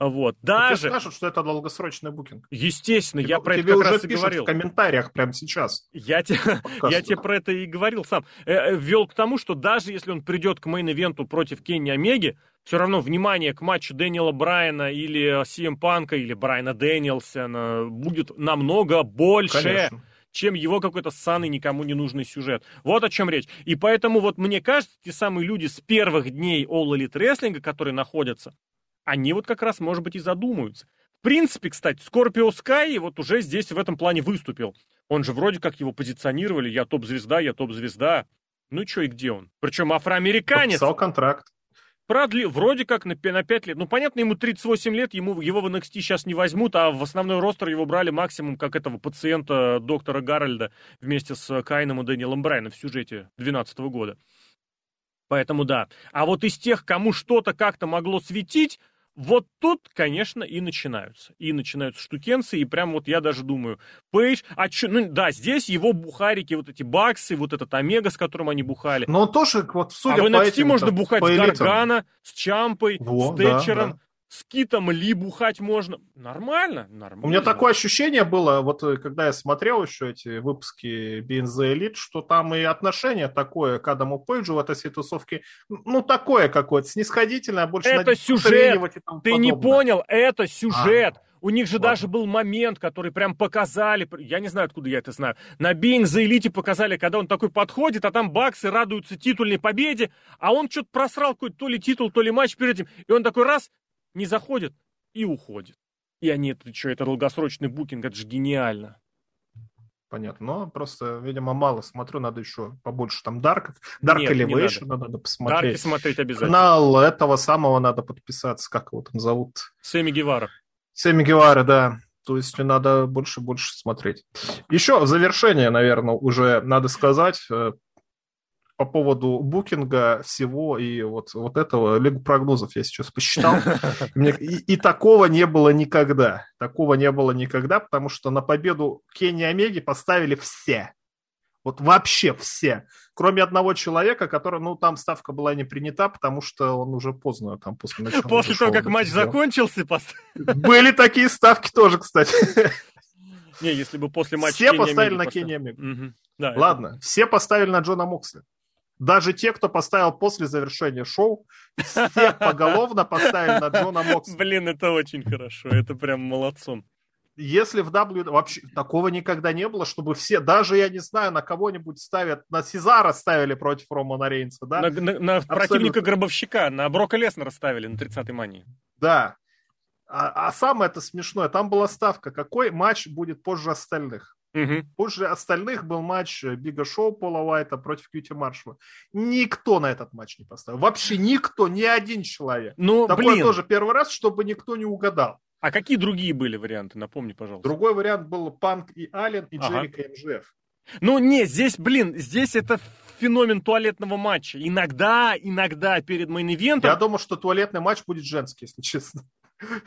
Вот. Даже... Тебе скажут, что это долгосрочный booking. Естественно, тебе, я про это как уже раз и говорил. в комментариях прямо сейчас. Я, те, я тебе про это и говорил сам. Э, э, ввел к тому, что даже если он придет к main event у против Кенни Омеги, все равно внимание к матчу Дэниела Брайана или Сиэм Панка или Брайана Дэниелсона будет намного больше. Конечно чем его какой-то ссаный, никому не нужный сюжет. Вот о чем речь. И поэтому вот мне кажется, те самые люди с первых дней All Elite Wrestling, которые находятся, они вот как раз, может быть, и задумаются. В принципе, кстати, Скорпио Скай вот уже здесь в этом плане выступил. Он же вроде как его позиционировали, я топ-звезда, я топ-звезда. Ну и что, и где он? Причем афроамериканец. Подписал контракт. Продли, вроде как на, на 5 лет. Ну, понятно, ему 38 лет, ему, его в NXT сейчас не возьмут, а в основной ростер его брали максимум как этого пациента доктора Гарольда вместе с Кайном и Дэниелом Брайаном в сюжете 2012 года. Поэтому да. А вот из тех, кому что-то как-то могло светить, вот тут, конечно, и начинаются. И начинаются штукенцы, и прям вот я даже думаю, Пейдж, а чё, ну да, здесь его бухарики, вот эти баксы, вот этот Омега, с которым они бухали. Но он тоже, вот судя а в NXT этим, можно бухать с Гаргана, с Чампой, Во, с Тэтчером. Да, да с Китом Ли бухать можно. Нормально, нормально. У меня такое ощущение было, вот э, когда я смотрел еще эти выпуски BNZ Elite, что там и отношение такое к Адаму Пейджу в этой светусовке, ну, такое какое-то, снисходительное, больше... Это сюжет! Ты не понял, это сюжет! А. У них же Ладно. даже был момент, который прям показали, я не знаю, откуда я это знаю, на Being за Elite показали, когда он такой подходит, а там баксы радуются титульной победе, а он что-то просрал какой-то то ли титул, то ли матч перед этим, и он такой раз, не заходит и уходит. И они, это что, это долгосрочный букинг, это же гениально понятно. Но просто, видимо, мало смотрю, надо еще побольше там Дарков. Дарк Elevation надо. надо посмотреть. Дарки смотреть обязательно. Канал этого самого надо подписаться, как его там зовут? Сэмми Гевара. Сэмми Гевара, да. То есть надо больше-больше смотреть. Еще в завершение, наверное, уже надо сказать, э, по поводу букинга всего и вот, вот этого Лигу прогнозов я сейчас посчитал. И, и такого не было никогда. Такого не было никогда, потому что на победу Кенни Омеги поставили все. Вот вообще все. Кроме одного человека, который, ну, там ставка была не принята, потому что он уже поздно, там, после начала. После того, как матч закончился, Были такие ставки тоже, кстати. Не, если бы после матча Все поставили на Кенни Омегу. Ладно, все поставили на Джона Моксли. Даже те, кто поставил после завершения шоу, все поголовно поставили на Джона Мокса. Блин, это очень хорошо, это прям молодцом. Если в W вообще такого никогда не было, чтобы все, даже я не знаю, на кого-нибудь ставят, на Сезара ставили против Романа Рейнса, да? На, на, на противника Гробовщика, на Брока Леснера ставили на 30-й мании. Да. А, а самое это смешное, там была ставка, какой матч будет позже остальных. Угу. Позже остальных был матч Бига Шоу Пола Уайта против Кьюти Маршала. Никто на этот матч не поставил. Вообще никто, ни один человек. Ну, Такое блин. тоже первый раз, чтобы никто не угадал. А какие другие были варианты? Напомни, пожалуйста. Другой вариант был Панк и Аллен и ага. Джерика МЖФ. Ну, не, здесь, блин, здесь это феномен туалетного матча. Иногда, иногда перед мейн-ивентом... Я думаю, что туалетный матч будет женский, если честно.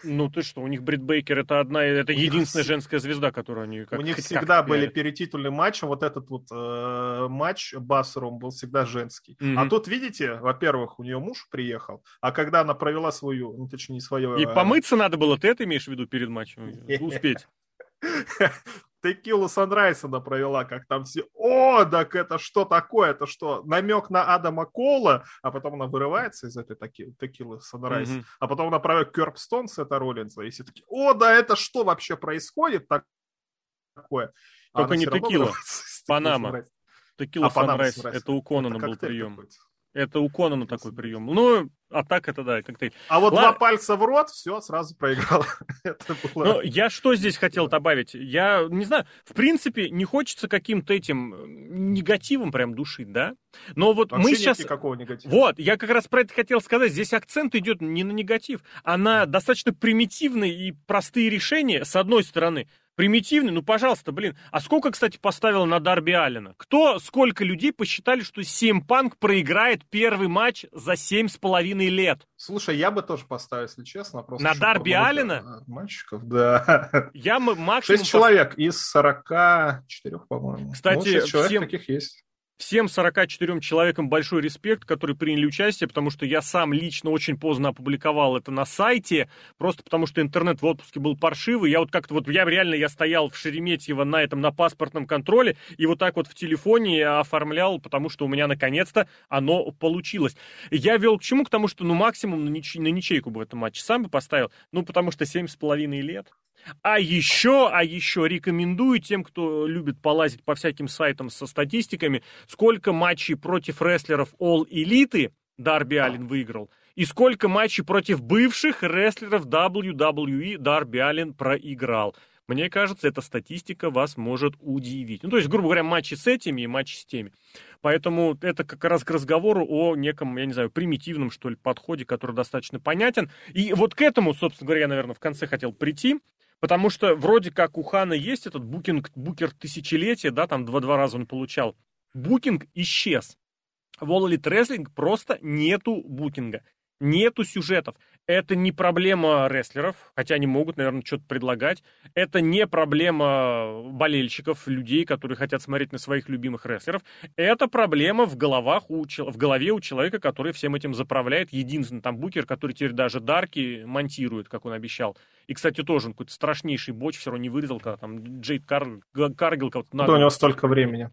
Ну ты что, у них Брит Бейкер это одна, это единственная женская звезда, которую они как У них всегда как были перетитульные матчи, вот этот вот э, матч Бассером был всегда женский. Mm-hmm. А тут, видите, во-первых, у нее муж приехал, а когда она провела свою, ну точнее свое... И а... помыться надо было, ты это имеешь в виду перед матчем? Успеть. Текилу Sunrise она провела, как там все, о, так это что такое, это что, намек на Адама Кола, а потом она вырывается из этой таки, Текилы Sunrise, mm-hmm. а потом она провела Curb Stomp, это Роллинза, и все такие, о, да это что вообще происходит такое? Только а не Текила, Панама. Текила а Sunrise, это у Конана был прием. Это у Конана такой прием. Ну, а так это да, коктейль. А вот Ла... два пальца в рот, все, сразу проиграл. это было... Но я что здесь хотел добавить? Я не знаю, в принципе, не хочется каким-то этим негативом прям душить, да? Но вот Вообще мы сейчас... никакого негатива. Вот, я как раз про это хотел сказать. Здесь акцент идет не на негатив, а на достаточно примитивные и простые решения, с одной стороны. Примитивный, ну, пожалуйста, блин. А сколько, кстати, поставил на Дарби Аллена? Кто, сколько людей посчитали, что Сим Панк проиграет первый матч за семь с половиной лет? Слушай, я бы тоже поставил, если честно. Просто на Дарби Аллена? Мальчиков, да. Я максимум... Шесть человек из 44, по-моему. Кстати, ну, всем... таких есть. Всем 44 человекам большой респект, которые приняли участие, потому что я сам лично очень поздно опубликовал это на сайте, просто потому что интернет в отпуске был паршивый. Я вот как-то вот, я реально, я стоял в Шереметьево на этом, на паспортном контроле, и вот так вот в телефоне оформлял, потому что у меня наконец-то оно получилось. Я вел к чему? К тому, что ну максимум на, нич- на ничейку бы в этом матче сам бы поставил, ну потому что 7,5 лет. А еще, а еще рекомендую тем, кто любит полазить по всяким сайтам со статистиками, сколько матчей против рестлеров All Elite Дарби Аллен выиграл, и сколько матчей против бывших рестлеров WWE Дарби Аллен проиграл. Мне кажется, эта статистика вас может удивить. Ну, то есть, грубо говоря, матчи с этими и матчи с теми. Поэтому это как раз к разговору о неком, я не знаю, примитивном, что ли, подходе, который достаточно понятен. И вот к этому, собственно говоря, я, наверное, в конце хотел прийти. Потому что вроде как у Хана есть этот букинг, букер тысячелетия, да, там два-два раза он получал. Букинг исчез. В Elite Wrestling просто нету букинга. Нету сюжетов. Это не проблема рестлеров, хотя они могут, наверное, что-то предлагать. Это не проблема болельщиков, людей, которые хотят смотреть на своих любимых рестлеров. Это проблема в, головах у, в голове у человека, который всем этим заправляет. Единственный там букер, который теперь даже Дарки монтирует, как он обещал. И, кстати, тоже он какой-то страшнейший боч все равно не вырезал, когда там Джейд Кар... Каргил кого-то... Да, у него столько времени.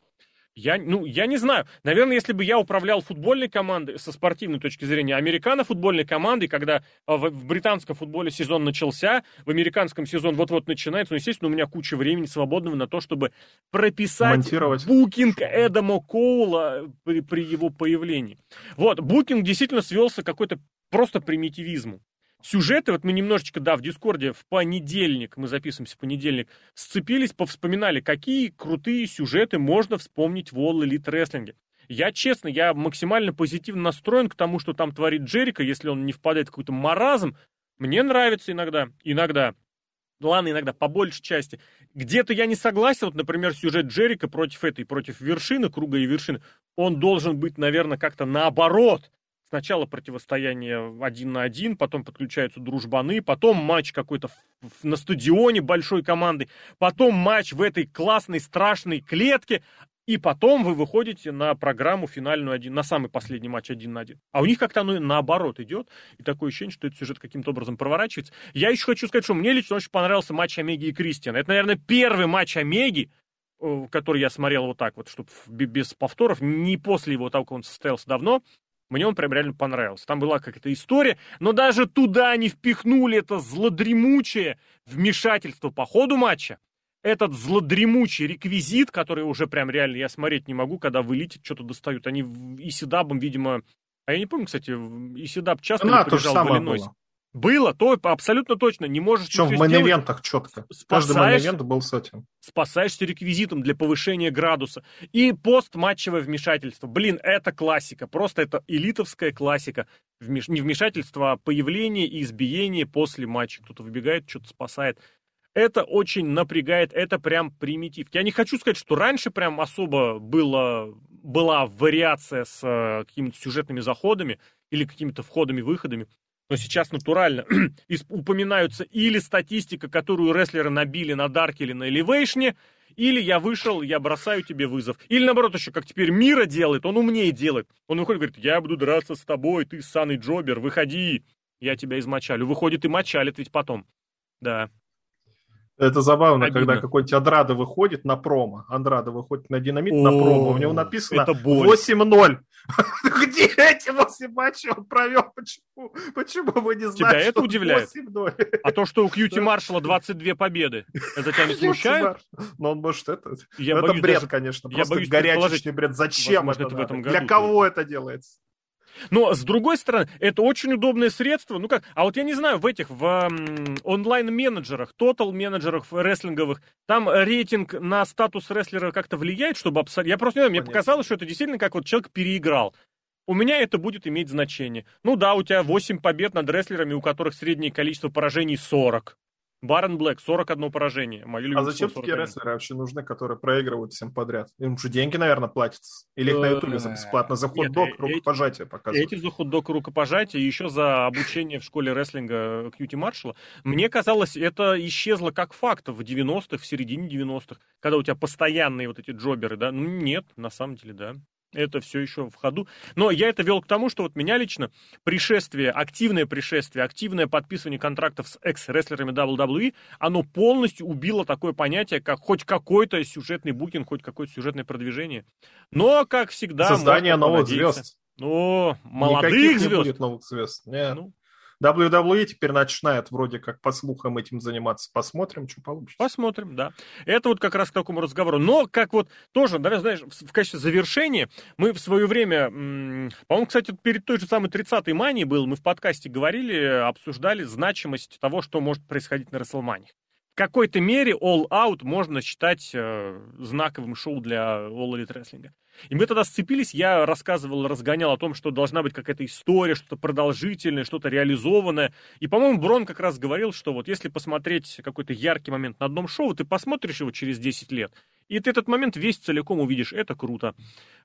Я, ну, я не знаю. Наверное, если бы я управлял футбольной командой со спортивной точки зрения, американо-футбольной командой, когда а, в, в британском футболе сезон начался, в американском сезон вот-вот начинается, ну, естественно, у меня куча времени свободного на то, чтобы прописать букинг Эдама Коула при, при его появлении. Вот, букинг действительно свелся к какой-то просто примитивизму сюжеты, вот мы немножечко, да, в Дискорде в понедельник, мы записываемся в понедельник, сцепились, повспоминали, какие крутые сюжеты можно вспомнить в All Elite Wrestling. Я, честно, я максимально позитивно настроен к тому, что там творит Джерика, если он не впадает в какой-то маразм. Мне нравится иногда, иногда. Ладно, иногда, по большей части. Где-то я не согласен, вот, например, сюжет Джерика против этой, против вершины, круга и вершины, он должен быть, наверное, как-то наоборот. Сначала противостояние один на один, потом подключаются дружбаны, потом матч какой-то на стадионе большой команды, потом матч в этой классной страшной клетке, и потом вы выходите на программу финальную один, на самый последний матч один на один. А у них как-то оно наоборот идет, и такое ощущение, что этот сюжет каким-то образом проворачивается. Я еще хочу сказать, что мне лично очень понравился матч Омеги и Кристиана. Это, наверное, первый матч Омеги, э, который я смотрел вот так вот, чтобы без повторов, не после его того, как он состоялся давно, мне он прям реально понравился. Там была какая-то история, но даже туда они впихнули это злодремучее вмешательство по ходу матча. Этот злодремучий реквизит, который уже прям реально я смотреть не могу, когда вылетит, что-то достают. Они и Исидабом, видимо... А я не помню, кстати, Исидаб часто а, то же самое было. Было, то абсолютно точно. Не можешь Что в мейн-ивентах четко. Каждый мейн был с этим. Спасаешься реквизитом для повышения градуса. И постматчевое вмешательство. Блин, это классика. Просто это элитовская классика. Вмеш... Не вмешательство, а появление и избиение после матча. Кто-то выбегает, что-то спасает. Это очень напрягает, это прям примитив. Я не хочу сказать, что раньше прям особо было, была вариация с э, какими-то сюжетными заходами или какими-то входами-выходами но сейчас натурально упоминаются или статистика, которую рестлеры набили на Дарке или на Элевейшне, или я вышел, я бросаю тебе вызов. Или наоборот еще, как теперь Мира делает, он умнее делает. Он выходит и говорит, я буду драться с тобой, ты ссаный джобер, выходи, я тебя измочалю. Выходит и мочалит ведь потом. Да. Это забавно, Обидно. когда какой-нибудь Андрада выходит на промо. Андрада выходит на динамит О, на промо. У него написано 8-0. Где эти 8 матчей он провел? Почему? Почему вы не знаете, Тебя это удивляет? А то, что у Кьюти Маршала 22 победы, это тебя не смущает? Ну, он может это... Это бред, конечно. Просто горячечный бред. Зачем это Для кого это делается? Но, с другой стороны, это очень удобное средство. Ну как, а вот я не знаю, в этих, в онлайн-менеджерах, тотал-менеджерах рестлинговых, там рейтинг на статус рестлера как-то влияет, чтобы абсолютно... Я просто не знаю, мне показалось, что это действительно как вот человек переиграл. У меня это будет иметь значение. Ну да, у тебя 8 побед над рестлерами, у которых среднее количество поражений 40. Барон Блэк, 41 поражение. Мое а зачем такие рестлеры вообще нужны, которые проигрывают всем подряд? Им же деньги, наверное, платятся. Или их на Ютубе за бесплатно за хот-дог, э, рукопожатие показывают. Эти за хот-дог, рукопожатие, и еще за обучение в школе рестлинга Кьюти Маршалла. Мне казалось, это исчезло как факт в 90-х, в середине 90-х, когда у тебя постоянные вот эти джоберы, да? Ну, нет, на самом деле, да это все еще в ходу. Но я это вел к тому, что вот меня лично пришествие, активное пришествие, активное подписывание контрактов с экс-рестлерами WWE, оно полностью убило такое понятие, как хоть какой-то сюжетный букинг, хоть какое-то сюжетное продвижение. Но, как всегда... Создание новых звезд. Ну, молодых Никаких звезд. Не будет новых звезд. Нет. Ну, WWE теперь начинает вроде как по слухам этим заниматься. Посмотрим, что получится. Посмотрим, да. Это вот как раз к такому разговору. Но как вот тоже, да, знаешь, в качестве завершения мы в свое время, по-моему, кстати, перед той же самой 30-й манией был, мы в подкасте говорили, обсуждали значимость того, что может происходить на Расселмане. В какой-то мере All Out можно считать э, знаковым шоу для All Elite Wrestling. И мы тогда сцепились, я рассказывал, разгонял о том, что должна быть какая-то история, что-то продолжительное, что-то реализованное. И, по-моему, Брон как раз говорил, что вот если посмотреть какой-то яркий момент на одном шоу, ты посмотришь его через 10 лет, и ты этот момент весь целиком увидишь. Это круто.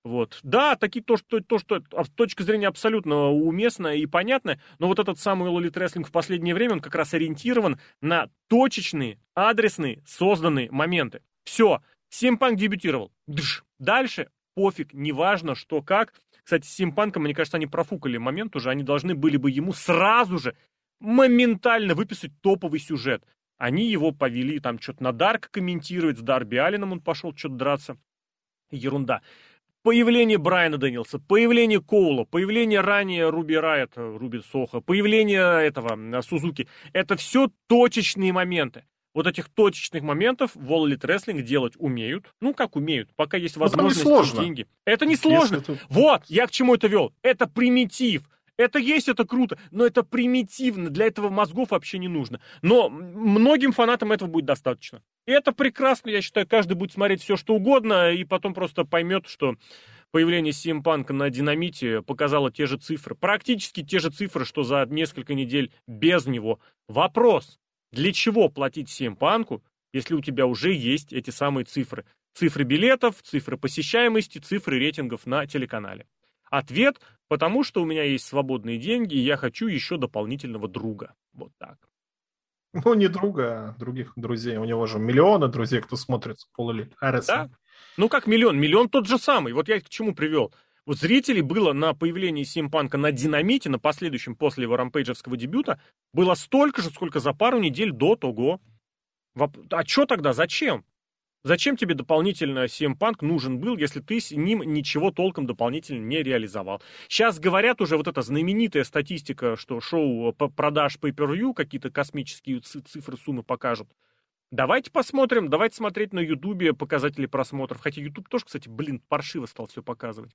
Вот. Да, такие то, что, то, что с точки зрения абсолютно уместно и понятно, но вот этот самый Elite Wrestling в последнее время, он как раз ориентирован на точечные, адресные, созданные моменты. Все. Симпанк дебютировал. Дж. Дальше пофиг, неважно, что как. Кстати, с Симпанком, мне кажется, они профукали момент уже, они должны были бы ему сразу же, моментально выписать топовый сюжет. Они его повели там что-то на Дарк комментировать, с Дарби Алленом он пошел что-то драться. ерунда. Появление Брайана Дэнилса, появление Коула, появление ранее Руби Райт, Руби Соха, появление этого Сузуки. Это все точечные моменты. Вот этих точечных моментов в All Elite Wrestling делать умеют. Ну, как умеют, пока есть возможность и деньги. Это не сложно. Это... Вот, я к чему это вел. Это примитив. Это есть, это круто, но это примитивно, для этого мозгов вообще не нужно. Но многим фанатам этого будет достаточно. И это прекрасно, я считаю, каждый будет смотреть все, что угодно, и потом просто поймет, что появление CM Punk на динамите показало те же цифры. Практически те же цифры, что за несколько недель без него. Вопрос, для чего платить Punk, если у тебя уже есть эти самые цифры? Цифры билетов, цифры посещаемости, цифры рейтингов на телеканале. Ответ Потому что у меня есть свободные деньги, и я хочу еще дополнительного друга. Вот так. Ну, не друга, а других друзей. У него же миллионы друзей, кто смотрит полулит. Да? Ну, как миллион? Миллион тот же самый. Вот я к чему привел. Вот зрителей было на появлении Симпанка на Динамите, на последующем после его рампейджевского дебюта, было столько же, сколько за пару недель до того. А что тогда? Зачем? Зачем тебе дополнительно Punk нужен был, если ты с ним ничего толком дополнительно не реализовал? Сейчас говорят уже вот эта знаменитая статистика, что шоу по продаж Pay-Per-View какие-то космические цифры, суммы покажут. Давайте посмотрим, давайте смотреть на Ютубе показатели просмотров. Хотя Ютуб тоже, кстати, блин, паршиво стал все показывать.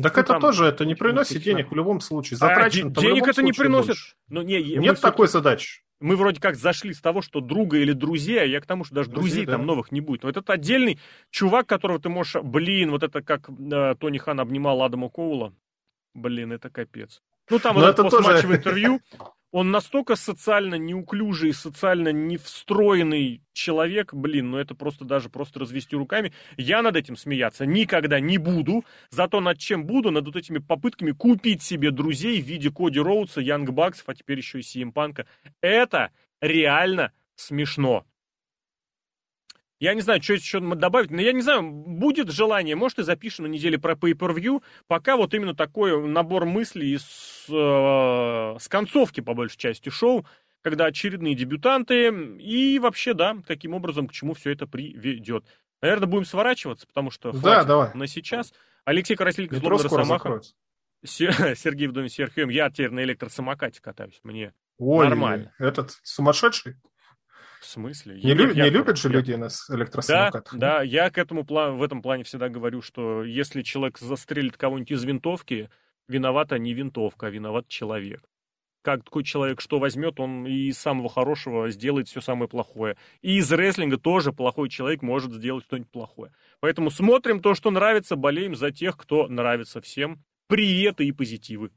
Так ну, это там, тоже, это не приносит денег в любом случае. Затрачено а, денег это не приносит. Но, не, Нет такой задачи мы вроде как зашли с того, что друга или друзья, я к тому, что даже друзей, друзей да. там новых не будет. Вот этот отдельный чувак, которого ты можешь... Блин, вот это как э, Тони Хан обнимал Адама Коула. Блин, это капец. Ну, там Но вот это постматчевое тоже... интервью, он настолько социально неуклюжий, социально не встроенный человек, блин, ну это просто даже просто развести руками. Я над этим смеяться никогда не буду, зато над чем буду, над вот этими попытками купить себе друзей в виде Коди Роудса, Янг Баксов, а теперь еще и Сием Панка. Это реально смешно. Я не знаю, что еще добавить, но я не знаю, будет желание, может и запишем на неделе про Pay-Per-View, пока вот именно такой набор мыслей с, э, с концовки, по большей части, шоу, когда очередные дебютанты, и вообще, да, каким образом, к чему все это приведет. Наверное, будем сворачиваться, потому что да, давай. на сейчас. Алексей Красильник, Злобный Росомаха. Сергей в доме с Серхием. Я теперь на электросамокате катаюсь. Мне Ой, нормально. Этот сумасшедший? В смысле? Не, лю- не любят же люди на электросамокатах? Да, да, я к этому плану, в этом плане всегда говорю, что если человек застрелит кого-нибудь из винтовки, виновата не винтовка, а виноват человек. Как такой человек что возьмет, он и из самого хорошего сделает все самое плохое. И из рестлинга тоже плохой человек может сделать что-нибудь плохое. Поэтому смотрим то, что нравится, болеем за тех, кто нравится всем. Приветы и позитивы.